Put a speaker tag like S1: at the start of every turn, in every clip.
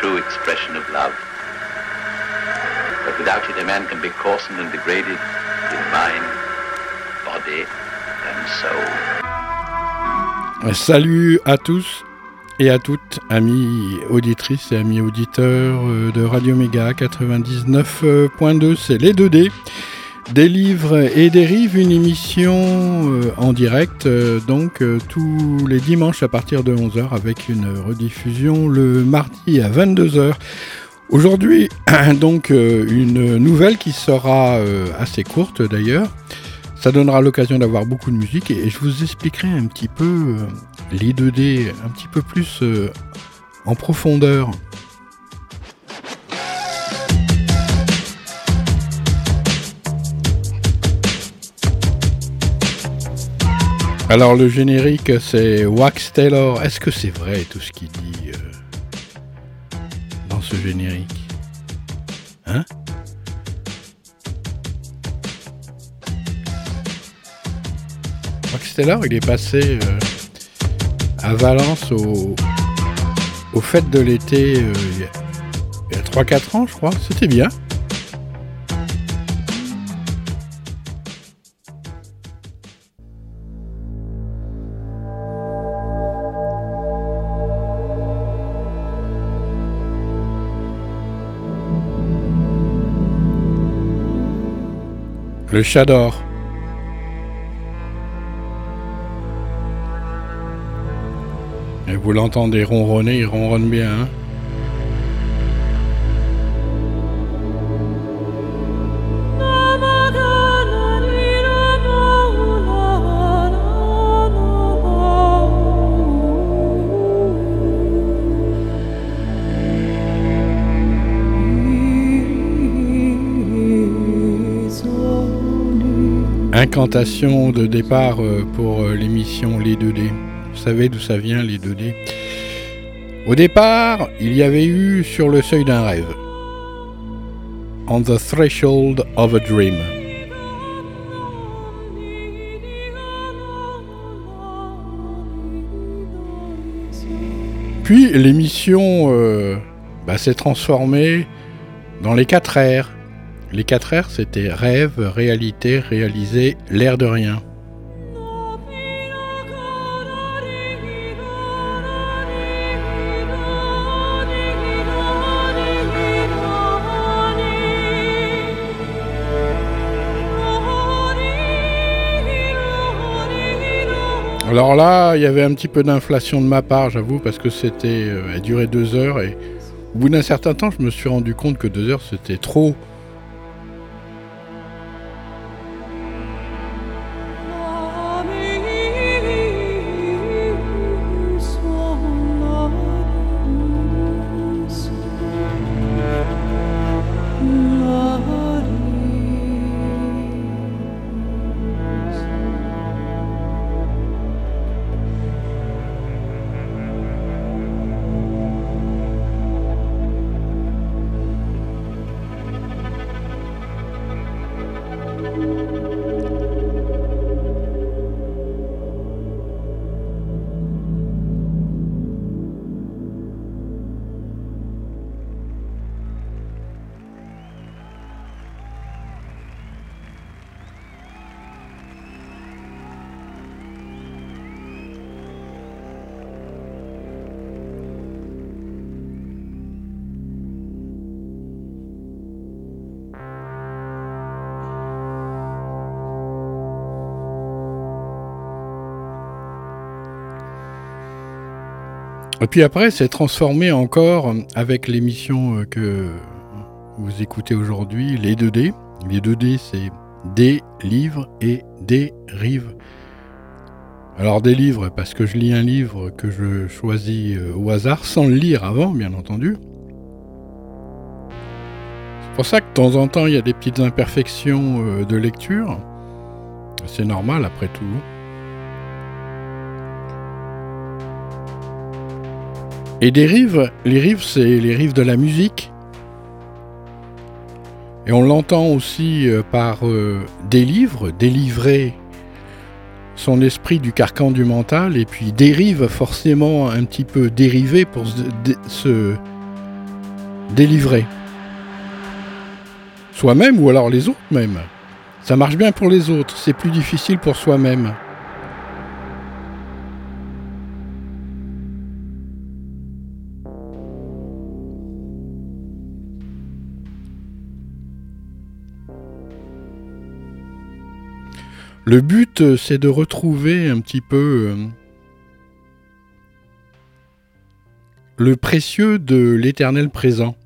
S1: true expression of love. But without it, a man can be coarsened and degraded in mind, body, and soul.
S2: Salut à tous et à toutes, amis auditrices et amis auditeurs euh, de Radio Méga 99.2, c'est les 2D. Des livres et des une émission euh, en direct, euh, donc tous les dimanches à partir de 11h avec une rediffusion le mardi à 22h. Aujourd'hui, donc une nouvelle qui sera assez courte d'ailleurs. Ça donnera l'occasion d'avoir beaucoup de musique et je vous expliquerai un petit peu les 2D un petit peu plus euh, en profondeur. Alors le générique c'est Wax Taylor. Est-ce que c'est vrai tout ce qu'il dit euh, dans ce générique? Hein? Wax Taylor il est passé... Euh, à Valence au, au fête de l'été euh, il y a 3-4 ans, je crois. C'était bien. Le chat d'or. vous l'entendez ronronner, il ronronne bien. Hein Incantation de départ euh, pour euh, l'émission Les 2D. Vous savez d'où ça vient les données Au départ, il y avait eu sur le seuil d'un rêve. On the threshold of a dream. Puis l'émission euh, bah, s'est transformée dans les quatre R. Les quatre R, c'était rêve, réalité, réaliser, l'air de rien. Alors là, il y avait un petit peu d'inflation de ma part, j'avoue, parce que c'était, euh, a duré deux heures et au bout d'un certain temps, je me suis rendu compte que deux heures c'était trop Et puis après, c'est transformé encore avec l'émission euh, que vous écoutez aujourd'hui, les 2D. Les 2D, c'est des livres et des rives. Alors des livres, parce que je lis un livre que je choisis euh, au hasard, sans le lire avant, bien entendu. pour ça que de temps en temps, il y a des petites imperfections euh, de lecture. C'est normal après tout. Et des rives, les rives, c'est les rives de la musique. Et on l'entend aussi euh, par euh, des livres, délivrer son esprit du carcan du mental, et puis dérive forcément un petit peu dérivé pour se délivrer. Soi-même ou alors les autres même. Ça marche bien pour les autres, c'est plus difficile pour soi-même. Le but, euh, c'est de retrouver un petit peu euh, le précieux de l'éternel présent.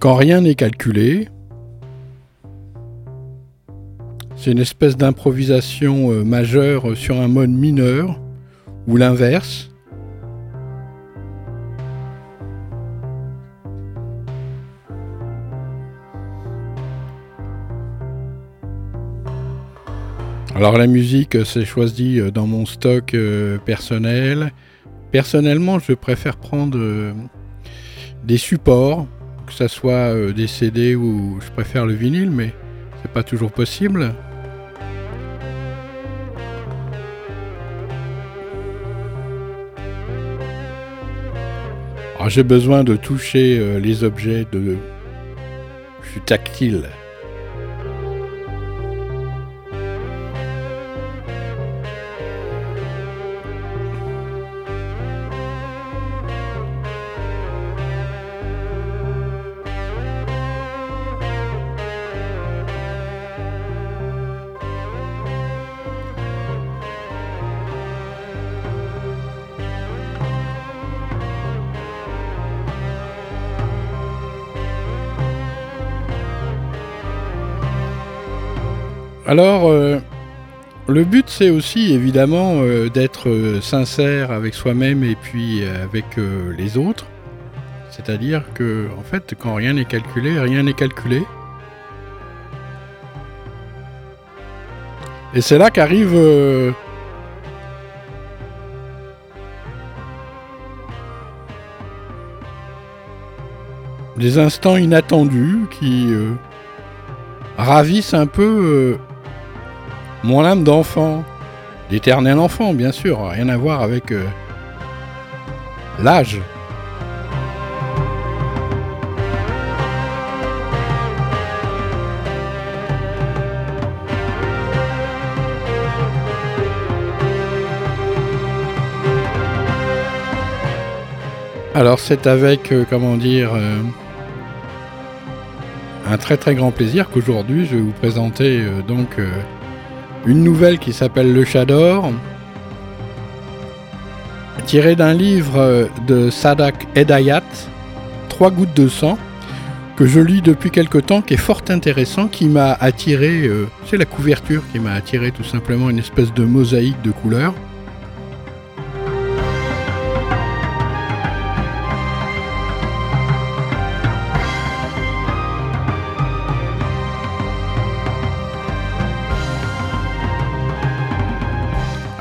S2: Quand rien n'est calculé, c'est une espèce d'improvisation euh, majeure sur un mode mineur, ou l'inverse. Alors la musique, euh, c'est choisi euh, dans mon stock personnel. Personnellement, je préfère prendre des supports que ça soit euh, des CD ou je préfère le vinyle, mais c'est pas toujours possible. j'ai besoin de toucher euh, les objets de. Je suis tactile. Alors, euh, le but, c'est aussi évidemment euh, d'être euh, sincère avec soi-même et puis avec les autres. C'est-à-dire que, en fait, quand rien n'est calculé, rien n'est calculé. Et c'est là qu'arrive des instants inattendus qui ravissent un peu mon âme d'enfant, l'éternel enfant, bien sûr, rien à voir avec euh, l'âge. Alors c'est avec, euh, comment dire, euh, un très très grand plaisir qu'aujourd'hui je vais vous présenter donc une nouvelle qui s'appelle Le Chador, tirée d'un livre de Sadak Edayat, Trois gouttes de sang, que je lis depuis quelque temps, qui est fort intéressant, qui m'a attiré, euh, c'est la couverture qui m'a attiré tout simplement, une espèce de mosaïque de couleurs.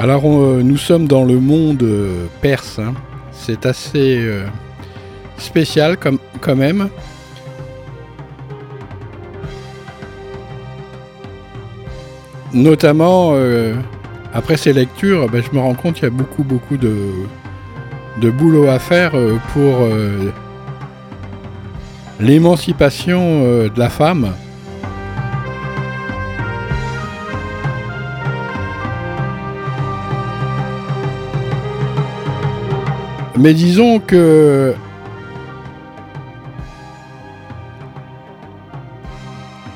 S2: Alors euh, nous sommes dans le monde euh, perse. Hein. C'est assez euh, spécial comme, quand même. Notamment, après ces lectures, ben, je me rends compte qu'il y a beaucoup, beaucoup de, de boulot à faire pour l'émancipation de la femme. Mais disons que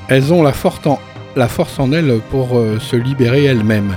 S2: elles ont la force en, elles pour euh, se libérer elles-mêmes.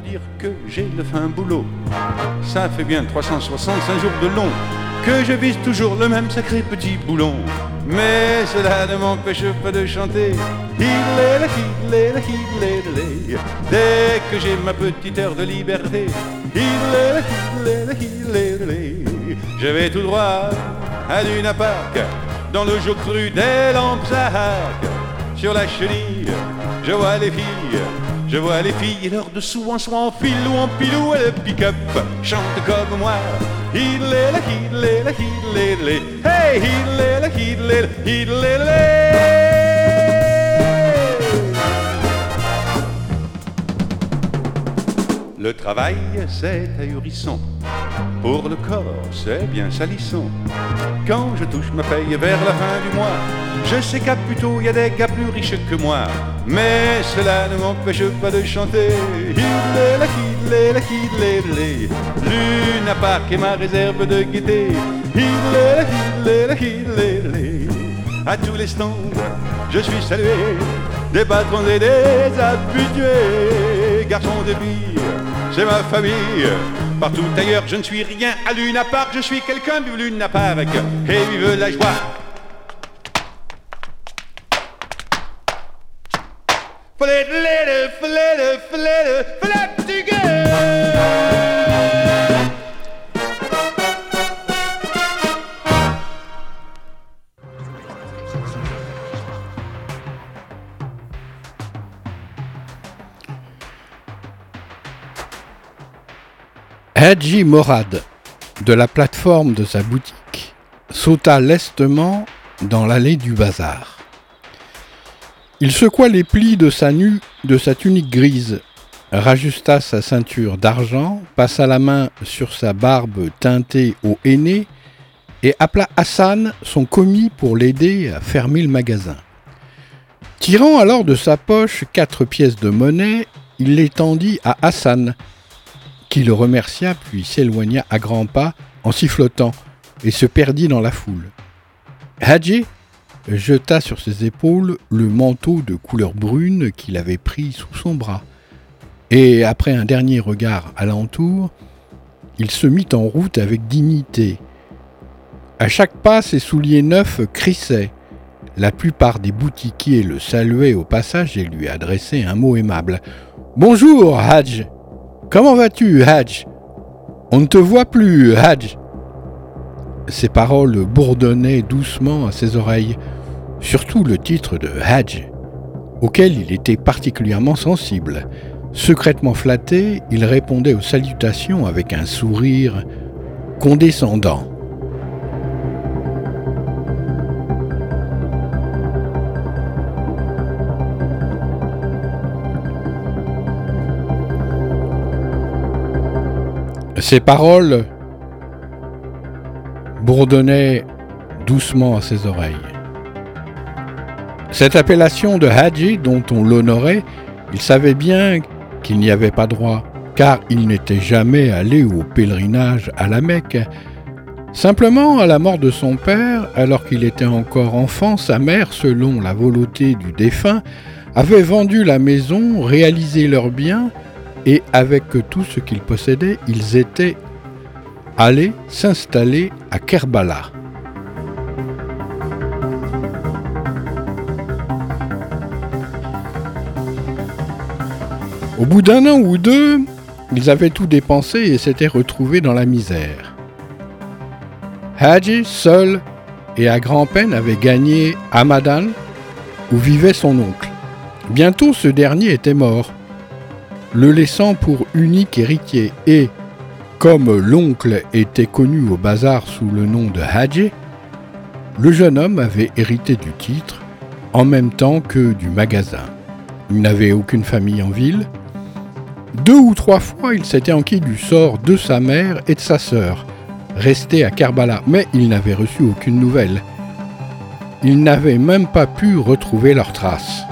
S3: Dire que j'ai le fin boulot. Ça fait bien 365 jours de long que je vise toujours le même sacré petit boulon. Mais cela ne m'empêche pas de chanter. Dès que j'ai ma petite heure de liberté. Je vais tout droit à Luna Park, dans le jour cru des lampes à Sur la chenille, je vois les filles je vois les filles leur dessous en soit en fil ou en pilou et le pick-up chante comme moi. Hidlele, hidlele, hidlele, hey, hidlele, hidlele, hidlele. Le travail, c'est ahurissant. Pour le corps, c'est bien salissant. Quand je touche ma paye vers la fin du mois, je sais qu'à plutôt y a des gars plus riches que moi. Mais cela ne m'empêche pas de chanter. Luna Park est ma réserve de gaieté. À tous les stands, je suis salué des patrons et des habitués. Garçons de vie, c'est ma famille. Partout ailleurs, je ne suis rien à Luna Park, je suis quelqu'un du Luna Park. Et vive la joie.
S2: Hadji Morad, de la plateforme de sa boutique, sauta lestement dans l'allée du bazar. Il secoua les plis de sa, nu, de sa tunique grise, rajusta sa ceinture d'argent, passa la main sur sa barbe teintée au henné et appela Hassan, son commis, pour l'aider à fermer le magasin. Tirant alors de sa poche quatre pièces de monnaie, il les tendit à Hassan, qui le remercia puis s'éloigna à grands pas en sifflotant et se perdit dans la foule. Hadji jeta sur ses épaules le manteau de couleur brune qu'il avait pris sous son bras, et après un dernier regard alentour, il se mit en route avec dignité. À chaque pas, ses souliers neufs crissaient. La plupart des boutiquiers le saluaient au passage et lui adressaient un mot aimable. Bonjour, Hadj Comment vas-tu, Hadj? On ne te voit plus, Hadj Ces paroles bourdonnaient doucement à ses oreilles, surtout le titre de Hadj, auquel il était particulièrement sensible. Secrètement flatté, il répondait aux salutations avec un sourire condescendant. Ces paroles bourdonnaient doucement à ses oreilles. Cette appellation de Hadji dont on l'honorait, il savait bien qu'il n'y avait pas droit, car il n'était jamais allé au pèlerinage à la Mecque. Simplement, à la mort de son père, alors qu'il était encore enfant, sa mère, selon la volonté du défunt, avait vendu la maison, réalisé leurs biens et avec tout ce qu'ils possédaient, ils étaient allés s'installer à Kerbala. Au bout d'un an ou deux, ils avaient tout dépensé et s'étaient retrouvés dans la misère. Haji, seul et à grand-peine, avait gagné Hamadan, où vivait son oncle. Bientôt ce dernier était mort, le laissant pour unique héritier et, comme l'oncle était connu au bazar sous le nom de Hadji, le jeune homme avait hérité du titre en même temps que du magasin. Il n'avait aucune famille en ville. Deux ou trois fois, il s'était enquis du sort de sa mère et de sa sœur, restés à Karbala, mais il n'avait reçu aucune nouvelle. Il n'avait même pas pu retrouver leurs traces.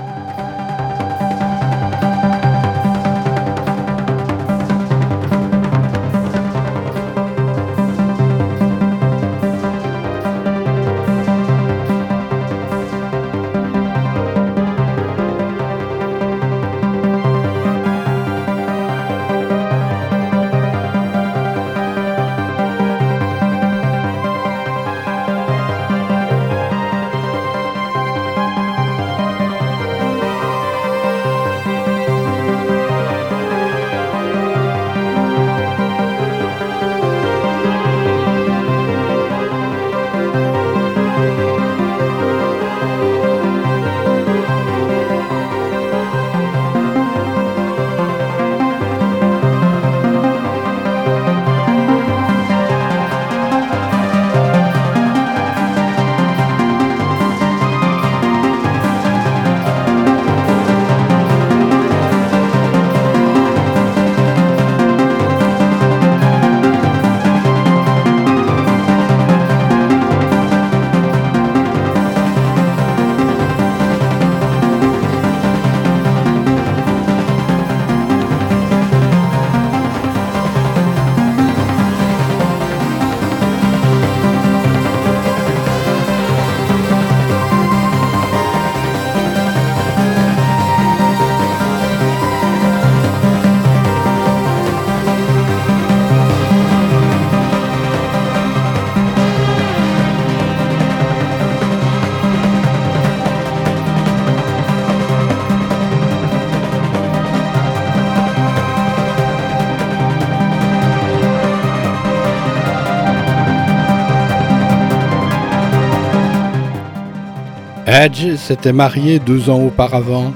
S2: Edge s'était marié deux ans auparavant.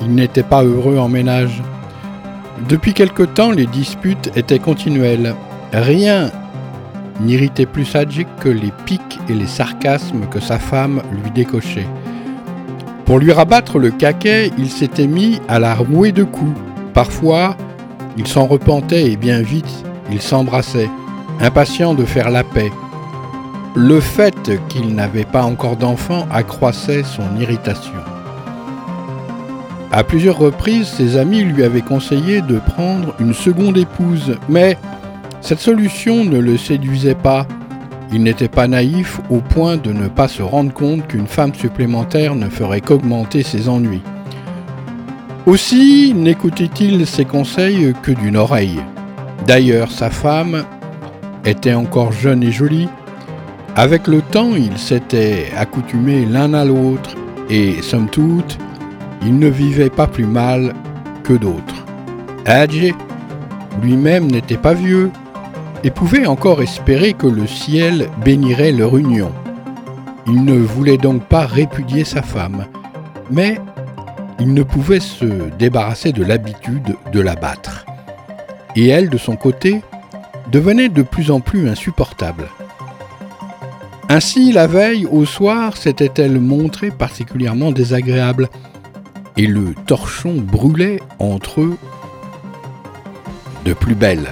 S2: Il n'était pas heureux en ménage. Depuis quelque temps, les disputes étaient continuelles. Rien n'irritait plus Sadjic que les piques et les sarcasmes que sa femme lui décochait. Pour lui rabattre le caquet, il s'était mis à la rouer de coups. Parfois, il s'en repentait et bien vite, il s'embrassait, impatient de faire la paix. Le fait qu'il n'avait pas encore d'enfant accroissait son irritation. À plusieurs reprises, ses amis lui avaient conseillé de prendre une seconde épouse, mais cette solution ne le séduisait pas. Il n'était pas naïf au point de ne pas se rendre compte qu'une femme supplémentaire ne ferait qu'augmenter ses ennuis. Aussi n'écoutait-il ses conseils que d'une oreille. D'ailleurs, sa femme était encore jeune et jolie. Avec le temps, ils s'étaient accoutumés l'un à l'autre et, somme toute, il ne vivait pas plus mal que d'autres. Adje lui-même n'était pas vieux et pouvait encore espérer que le ciel bénirait leur union. Il ne voulait donc pas répudier sa femme, mais il ne pouvait se débarrasser de l'habitude de la battre. Et elle, de son côté, devenait de plus en plus insupportable. Ainsi, la veille, au soir, s'était-elle montrée particulièrement désagréable, et le torchon brûlait entre eux de plus belle.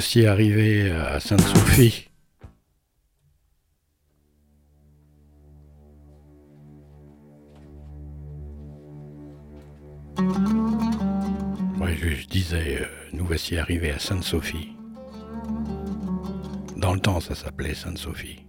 S2: Voici arrivé à Sainte-Sophie. Oui, je, disais, euh, nous voici arrivés à Sainte-Sophie. Dans le temps, ça s'appelait Sainte-Sophie.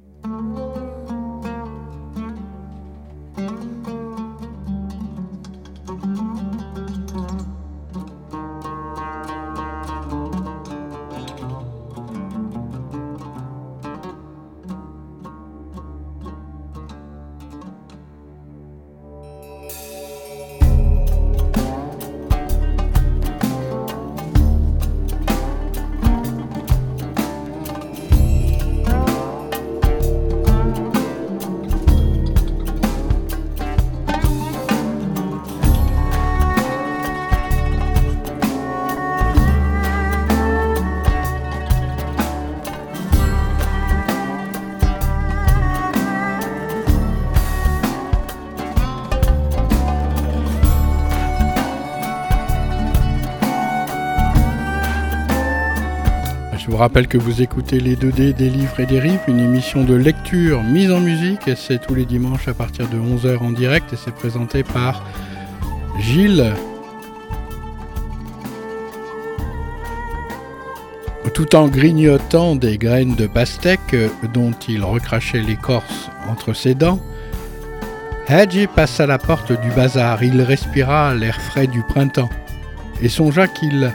S2: Rappelle que vous écoutez les 2D des livres et des rives, une émission de lecture mise en musique, c'est tous les dimanches à partir de 11h en direct, et c'est présenté par Gilles. Tout en grignotant des graines de pastèque dont il recrachait l'écorce entre ses dents, Hadji passa la porte du bazar. Il respira l'air frais du printemps et songea qu'il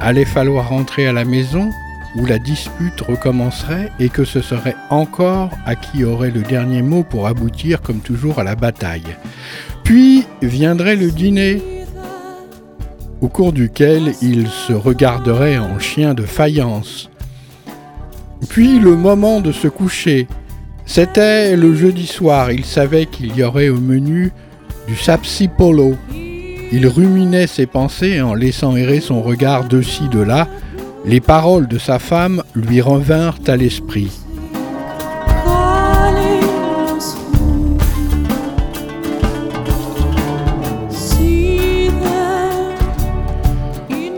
S2: allait falloir rentrer à la maison où la dispute recommencerait et que ce serait encore à qui aurait le dernier mot pour aboutir comme toujours à la bataille. Puis viendrait le dîner, au cours duquel il se regarderait en chien de faïence. Puis le moment de se coucher. C'était le jeudi soir, il savait qu'il y aurait au menu du sapsipolo. Il ruminait ses pensées en laissant errer son regard de ci, de là, les paroles de sa femme lui revinrent à l'esprit.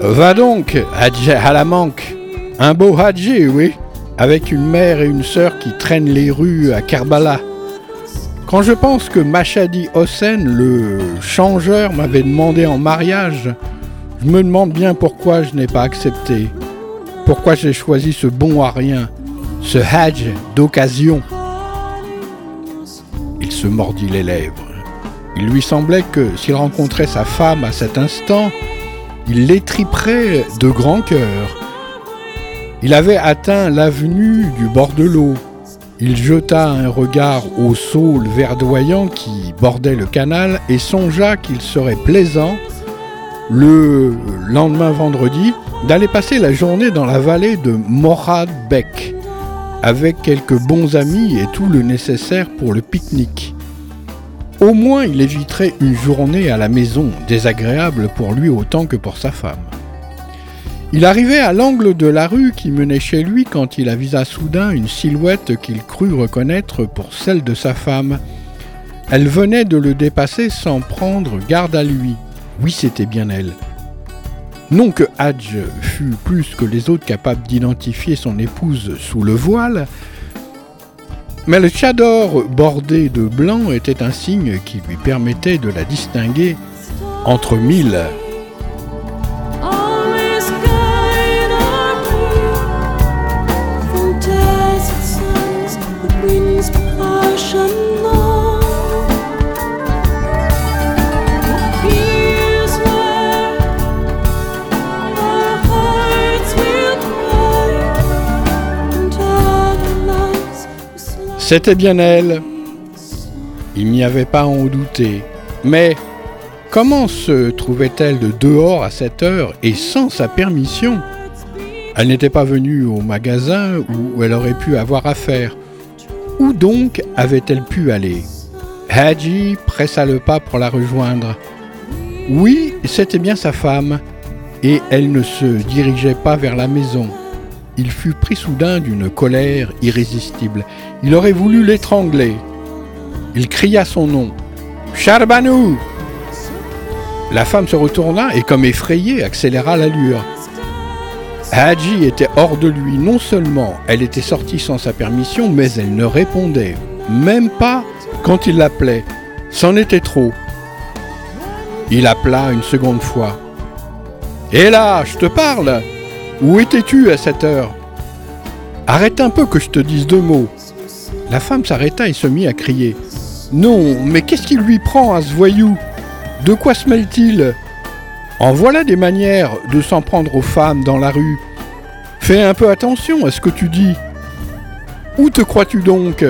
S2: Va donc, Hadji manque. un beau Hadji, oui, avec une mère et une sœur qui traînent les rues à Kerbala. Quand je pense que Machadi Hossein, le changeur, m'avait demandé en mariage, je me demande bien pourquoi je n'ai pas accepté. Pourquoi j'ai choisi ce bon à rien, ce Hajj d'occasion? Il se mordit les lèvres. Il lui semblait que s'il rencontrait sa femme à cet instant, il l'étriperait de grand cœur. Il avait atteint l'avenue du bord de l'eau. Il jeta un regard au saule verdoyant qui bordait le canal et songea qu'il serait plaisant, le lendemain vendredi, d'aller passer la journée dans la vallée de Morad Beck, avec quelques bons amis et tout le nécessaire pour le pique-nique. Au moins il éviterait une journée à la maison, désagréable pour lui autant que pour sa femme. Il arrivait à l'angle de la rue qui menait chez lui quand il avisa soudain une silhouette qu'il crut reconnaître pour celle de sa femme. Elle venait de le dépasser sans prendre garde à lui. Oui, c'était bien elle. Non que Hadj fût plus que les autres capable d'identifier son épouse sous le voile, mais le chador bordé de blanc était un signe qui lui permettait de la distinguer entre mille. C'était bien elle. Il n'y avait pas à en douter. Mais comment se trouvait-elle de dehors à cette heure et sans sa permission? Elle n'était pas venue au magasin où elle aurait pu avoir affaire. Où donc avait-elle pu aller? Hadji pressa le pas pour la rejoindre. Oui, c'était bien sa femme, et elle ne se dirigeait pas vers la maison il fut pris soudain d'une colère irrésistible. Il aurait voulu l'étrangler. Il cria son nom. Charbanou La femme se retourna et, comme effrayée, accéléra l'allure. Hadji était hors de lui. Non seulement elle était sortie sans sa permission, mais elle ne répondait même pas quand il l'appelait. C'en était trop. Il appela une seconde fois. Hé là, je te parle où étais-tu à cette heure? Arrête un peu que je te dise deux mots. La femme s'arrêta et se mit à crier. Non, mais qu'est-ce qui lui prend à ce voyou? De quoi se mêle-t-il? En voilà des manières de s'en prendre aux femmes dans la rue. Fais un peu attention à ce que tu dis. Où te crois-tu donc?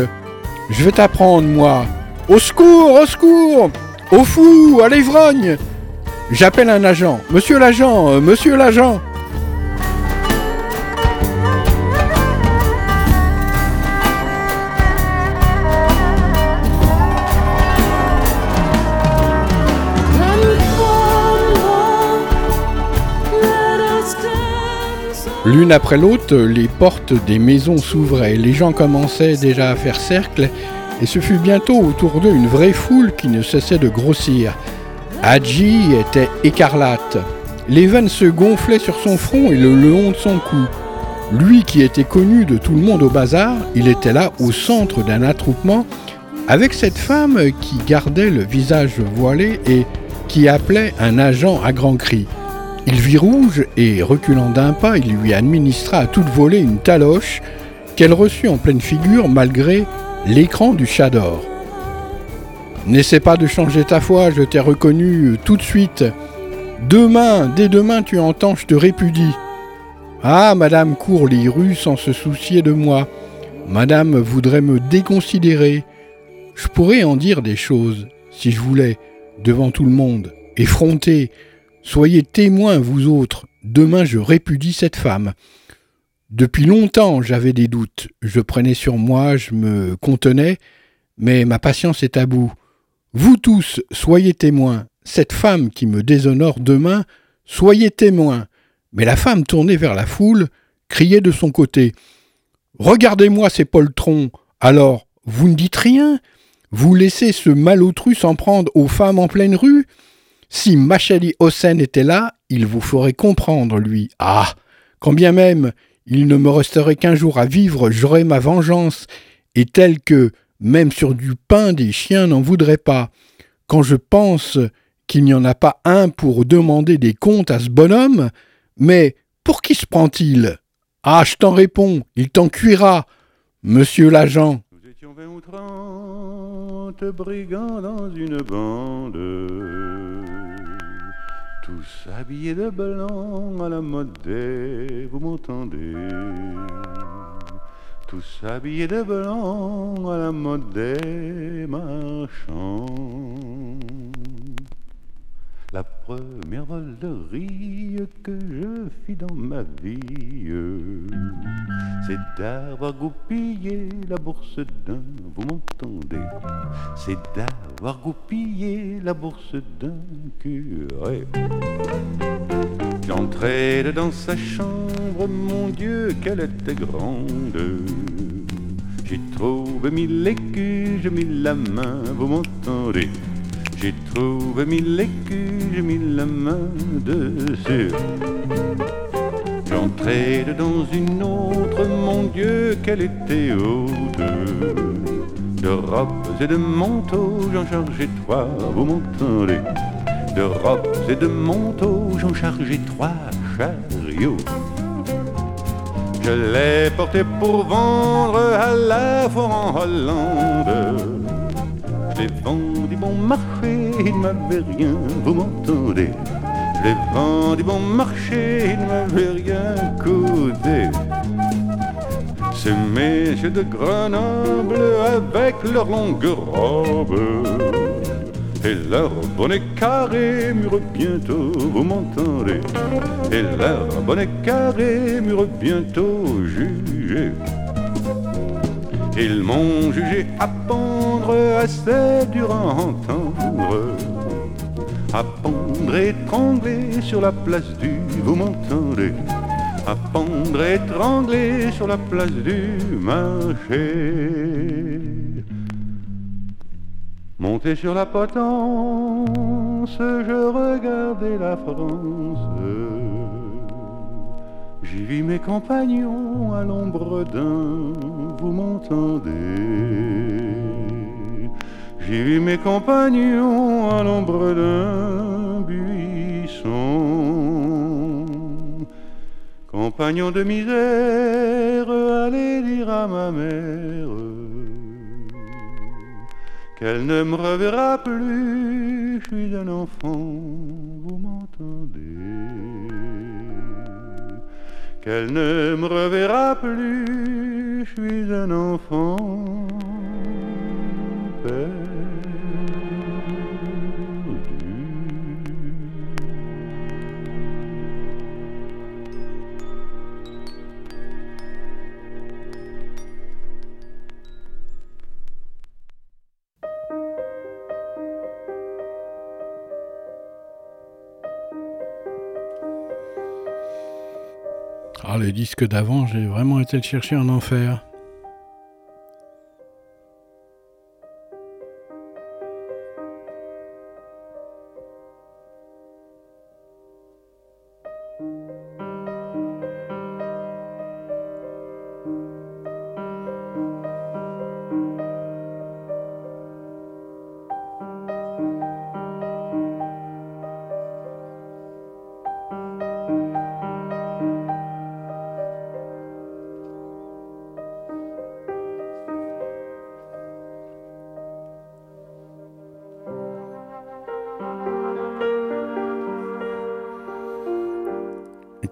S2: Je vais t'apprendre, moi. Au secours, au secours Au fou, à l'ivrogne J'appelle un agent. Monsieur l'agent, euh, monsieur l'agent L'une après l'autre, les portes des maisons s'ouvraient, les gens commençaient déjà à faire cercle, et ce fut bientôt autour d'eux une vraie foule qui ne cessait de grossir. Hadji était écarlate. Les veines se gonflaient sur son front et le long de son cou. Lui qui était connu de tout le monde au bazar, il était là au centre d'un attroupement avec cette femme qui gardait le visage voilé et qui appelait un agent à grands cris. Il vit rouge et, reculant d'un pas, il lui administra à toute volée une taloche qu'elle reçut en pleine figure malgré l'écran du chat d'or. N'essaie pas de changer ta foi, je t'ai reconnu tout de suite. Demain, dès demain, tu entends, je te répudie. Ah, madame court les rues sans se soucier de moi. Madame voudrait me déconsidérer. Je pourrais en dire des choses, si je voulais, devant tout le monde, effronter, Soyez témoins, vous autres, demain je répudie cette femme. Depuis longtemps j'avais des doutes, je prenais sur moi, je me contenais, mais ma patience est à bout. Vous tous, soyez témoins, cette femme qui me déshonore demain, soyez témoins. Mais la femme tournée vers la foule criait de son côté. Regardez-moi ces poltrons. Alors, vous ne dites rien? Vous laissez ce malotru s'en prendre aux femmes en pleine rue? Si Machali Hossein était là, il vous ferait comprendre, lui. Ah Quand bien même il ne me resterait qu'un jour à vivre, j'aurais ma vengeance, et tel que, même sur du pain, des chiens n'en voudraient pas. Quand je pense qu'il n'y en a pas un pour demander des comptes à ce bonhomme, mais pour qui se prend-il? Ah, je t'en réponds, il t'en cuira, monsieur l'agent.
S3: Nous étions vingt ou trente brigands dans une bande, tous habillés de blanc à la mode des, vous m'entendez? Tous habillés de blanc à la mode des marchands. La première volerie que je fis dans ma vie, c'est d'avoir goupillé la bourse d'un, vous m'entendez? C'est d'avoir goupillé la bourse d'un curé. J'entrais dans sa chambre, mon Dieu, qu'elle était grande. J'ai trouvé mille écus, j'ai mis la main, vous m'entendez? J'ai trouvé mille écus, j'ai mis la main dessus. J'entrais dans une autre, mon Dieu, qu'elle était haute. De robes et de manteaux, j'en chargeais trois, vous m'entendez? De robes et de manteaux, j'en chargeais trois chariots. Je l'ai porté pour vendre à la foire en Hollande. Marché, il m'avait rien, vous m'entendez Les vendis bon marché, il ne m'avait rien coûté. Ces messieurs de Grenoble avec leurs longues robes et leur bonnet carré mûre bientôt, vous m'entendez Et leur bonnet carré mûre bientôt jugé. Ils m'ont jugé à pendre assez dur à entendre, à pendre étranglé sur la place du, vous m'entendez, à pendre étranglé sur la place du marché. Monté sur la potence, je regardais la France. J'y vis mes compagnons à l'ombre d'un, vous m'entendez J'y vis mes compagnons à l'ombre d'un buisson. Compagnons de misère, allez dire à ma mère qu'elle ne me reverra plus, je suis un enfant, vous m'entendez qu'elle ne me reverra plus, je suis un enfant.
S2: Ah, le disque d'avant, j'ai vraiment été chercher en enfer.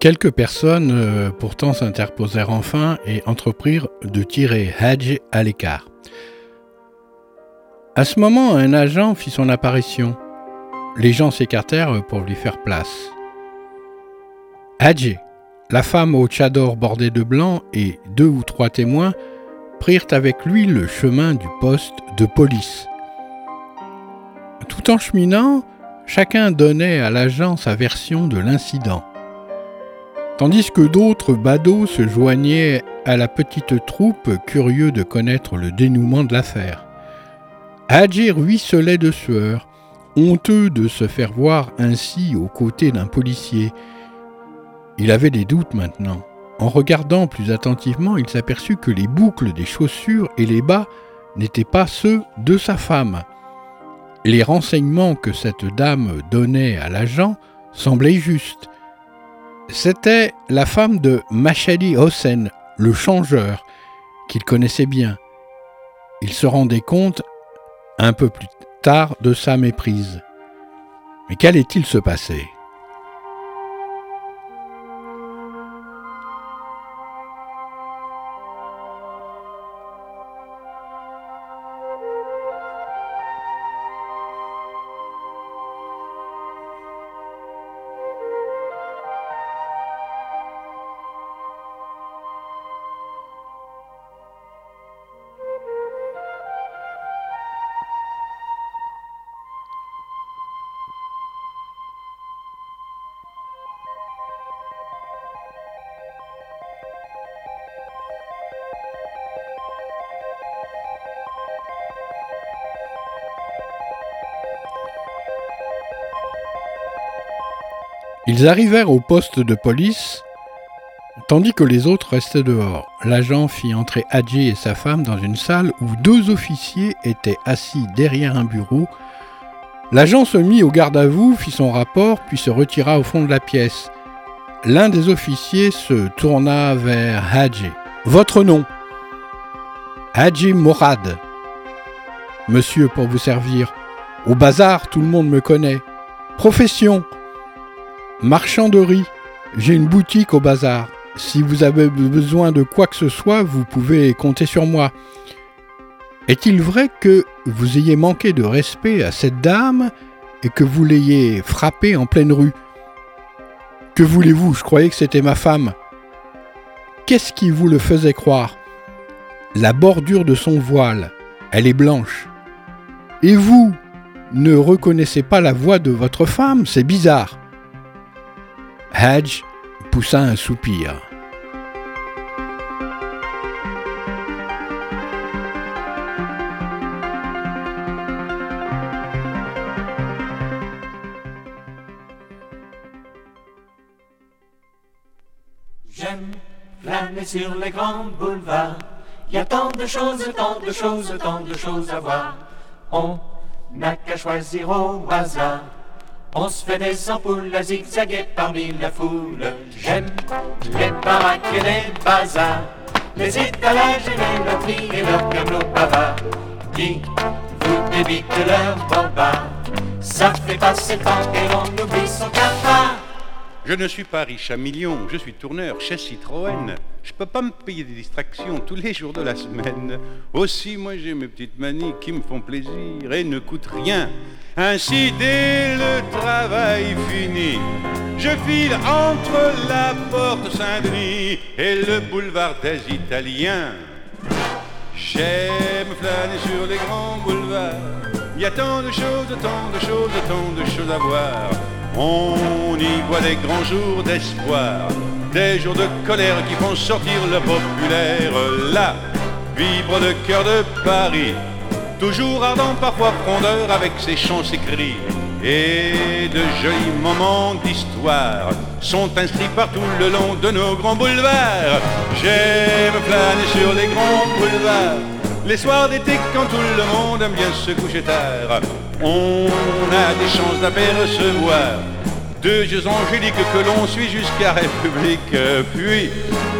S2: Quelques personnes euh, pourtant s'interposèrent enfin et entreprirent de tirer Hadj à l'écart. À ce moment, un agent fit son apparition. Les gens s'écartèrent pour lui faire place. Hadj, la femme au tchador bordé de blanc et deux ou trois témoins prirent avec lui le chemin du poste de police. Tout en cheminant, chacun donnait à l'agent sa version de l'incident tandis que d'autres badauds se joignaient à la petite troupe curieux de connaître le dénouement de l'affaire. Hadji ruisselait de sueur, honteux de se faire voir ainsi aux côtés d'un policier. Il avait des doutes maintenant. En regardant plus attentivement, il s'aperçut que les boucles des chaussures et les bas n'étaient pas ceux de sa femme. Les renseignements que cette dame donnait à l'agent semblaient justes. C'était la femme de Machali Hossein, le changeur, qu'il connaissait bien. Il se rendait compte un peu plus tard de sa méprise. Mais qu'allait-il se passer? Ils arrivèrent au poste de police, tandis que les autres restaient dehors. L'agent fit entrer Hadji et sa femme dans une salle où deux officiers étaient assis derrière un bureau. L'agent se mit au garde à vous, fit son rapport, puis se retira au fond de la pièce. L'un des officiers se tourna vers Hadji. Votre nom? Hadji Morad. Monsieur, pour vous servir. Au bazar, tout le monde me connaît. Profession Marchand de riz, j'ai une boutique au bazar. Si vous avez besoin de quoi que ce soit, vous pouvez compter sur moi. Est-il vrai que vous ayez manqué de respect à cette dame et que vous l'ayez frappée en pleine rue? Que voulez-vous? Je croyais que c'était ma femme. Qu'est-ce qui vous le faisait croire? La bordure de son voile, elle est blanche. Et vous ne reconnaissez pas la voix de votre femme? C'est bizarre. Hadj poussa un soupir.
S4: J'aime flâner sur les grands boulevards. Il y a tant de choses, tant de choses, tant de choses à voir. On n'a qu'à choisir au hasard. On se fait des ampoules à zigzaguer parmi la foule. J'aime les baraques et les bazars, les étalages et les loteries et leurs camelots bavards. Qui vous débitent leur bambard. Ça fait passer le temps et l'on oublie son cafard.
S3: Je ne suis pas riche à millions, je suis tourneur chez Citroën. Je peux pas me payer des distractions tous les jours de la semaine. Aussi, moi j'ai mes petites manies qui me font plaisir et ne coûtent rien. Ainsi, dès le travail fini, je file entre la porte Saint-Denis et le boulevard des Italiens. J'aime flâner sur les grands boulevards. Il y a tant de choses, tant de choses, tant de choses à voir. On y voit des grands jours d'espoir, des jours de colère qui font sortir le populaire. Là, vibre le cœur de Paris, toujours ardent, parfois frondeur avec ses chants, ses cris. Et de jolis moments d'histoire sont inscrits partout le long de nos grands boulevards. J'aime flâner sur les grands boulevards, les soirs d'été quand tout le monde aime bien se coucher tard. On a des chances d'apercevoir deux yeux angéliques que l'on suit jusqu'à République. Puis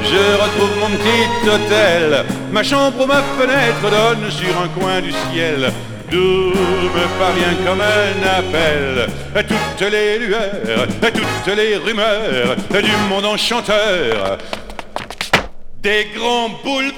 S3: je retrouve mon petit hôtel, ma chambre ou ma fenêtre donne sur un coin du ciel. D'où me parvient comme un appel toutes les lueurs, toutes les rumeurs du monde enchanteur des grands boulevards.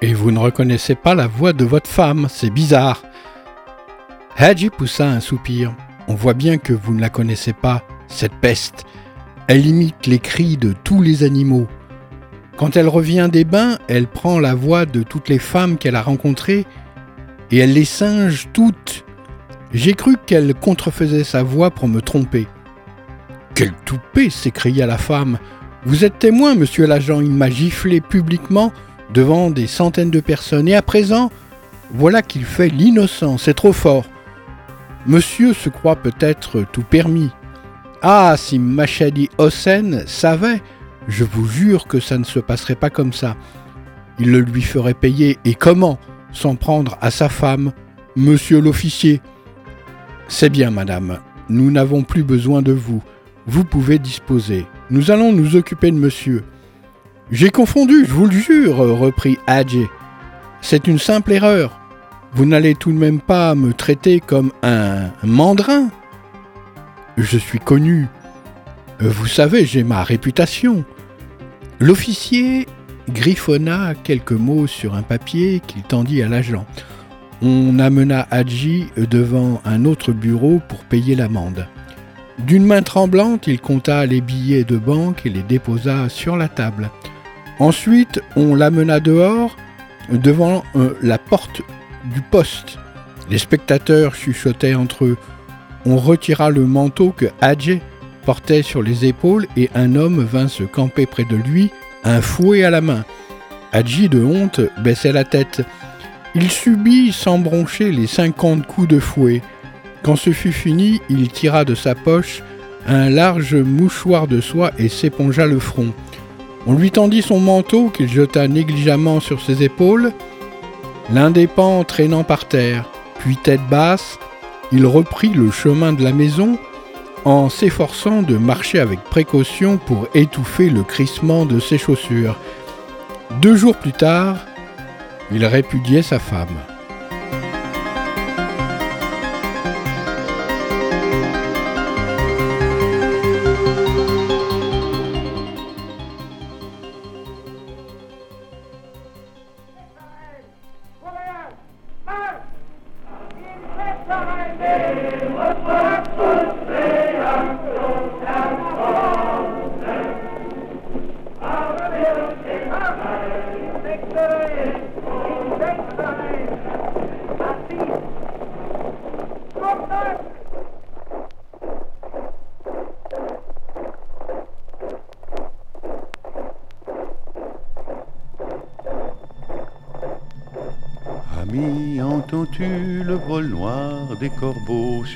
S2: Et vous ne reconnaissez pas la voix de votre femme, c'est bizarre. Hadji poussa un soupir. On voit bien que vous ne la connaissez pas, cette peste. Elle imite les cris de tous les animaux. Quand elle revient des bains, elle prend la voix de toutes les femmes qu'elle a rencontrées et elle les singe toutes. J'ai cru qu'elle contrefaisait sa voix pour me tromper. Quel toupet s'écria la femme. Vous êtes témoin, monsieur l'agent, il m'a giflé publiquement devant des centaines de personnes et à présent, voilà qu'il fait l'innocent, c'est trop fort. Monsieur se croit peut-être tout permis. Ah, si Machadi Hossein savait, je vous jure que ça ne se passerait pas comme ça. Il le lui ferait payer, et comment S'en prendre à sa femme, monsieur l'officier? C'est bien, madame, nous n'avons plus besoin de vous. Vous pouvez disposer. Nous allons nous occuper de monsieur. J'ai confondu, je vous le jure, reprit Hadje. C'est une simple erreur. Vous n'allez tout de même pas me traiter comme un mandrin. Je suis connu. Vous savez, j'ai ma réputation. L'officier griffonna quelques mots sur un papier qu'il tendit à l'agent. On amena Hadji devant un autre bureau pour payer l'amende. D'une main tremblante, il compta les billets de banque et les déposa sur la table. Ensuite, on l'amena dehors, devant euh, la porte du poste. Les spectateurs chuchotaient entre eux. On retira le manteau que Hadji portait sur les épaules et un homme vint se camper près de lui, un fouet à la main. Hadji, de honte, baissait la tête. Il subit sans broncher les cinquante coups de fouet. Quand ce fut fini, il tira de sa poche un large mouchoir de soie et s'épongea le front. On lui tendit son manteau qu'il jeta négligemment sur ses épaules, l'un des pans traînant par terre. Puis tête basse, il reprit le chemin de la maison en s'efforçant de marcher avec précaution pour étouffer le crissement de ses chaussures. Deux jours plus tard, il répudiait sa femme.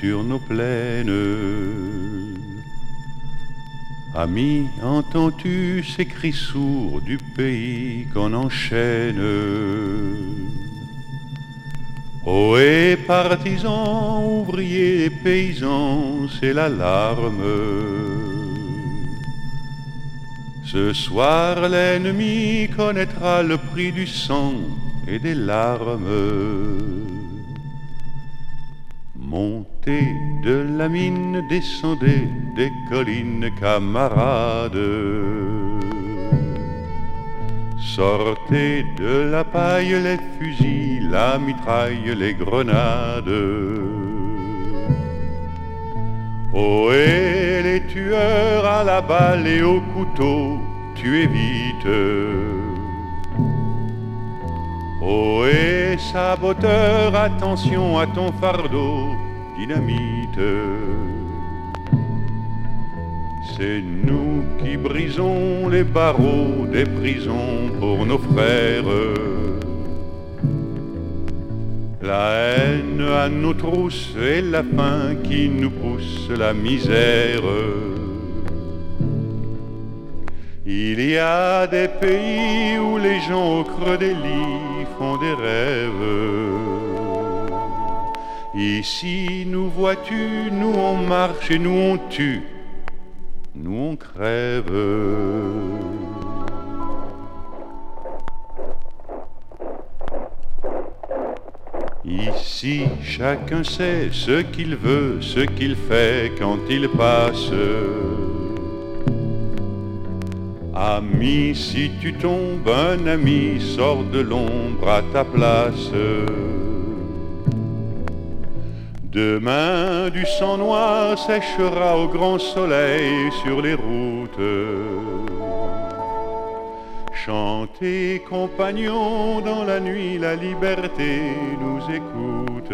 S3: Sur nos plaines. Ami, entends-tu ces cris sourds du pays qu'on enchaîne? Ohé partisans, ouvriers, paysans, c'est l'alarme. Ce soir l'ennemi connaîtra le prix du sang et des larmes. Montez de la mine, descendez des collines, camarades. Sortez de la paille les fusils, la mitraille, les grenades. Oh, et les tueurs à la balle et au couteau, tu évites. Oh et saboteur, attention à ton fardeau, dynamite. C'est nous qui brisons les barreaux des prisons pour nos frères. La haine à nos trousses et la faim qui nous pousse la misère. Il y a des pays où les gens au creux des lits font des rêves. Ici, nous vois-tu, nous on marche et nous on tue, nous on crève. Ici, chacun sait ce qu'il veut, ce qu'il fait quand il passe. Ami, si tu tombes, un ami sort de l'ombre à ta place. Demain, du sang noir séchera au grand soleil sur les routes. Chantez, compagnons, dans la nuit, la liberté nous écoute.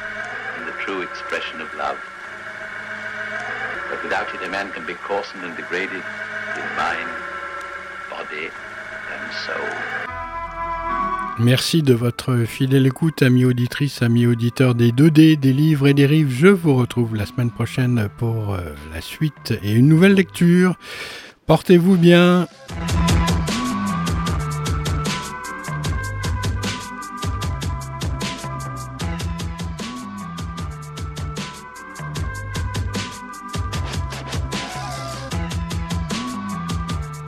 S1: True expression of love. But without it, a man can be coarsened and degraded in mind, body and soul.
S2: Merci de votre fidèle écoute, amis auditrices, amis auditeurs des 2D, des livres et des rives. Je vous retrouve la semaine prochaine pour euh, la suite et une nouvelle lecture. Portez-vous bien.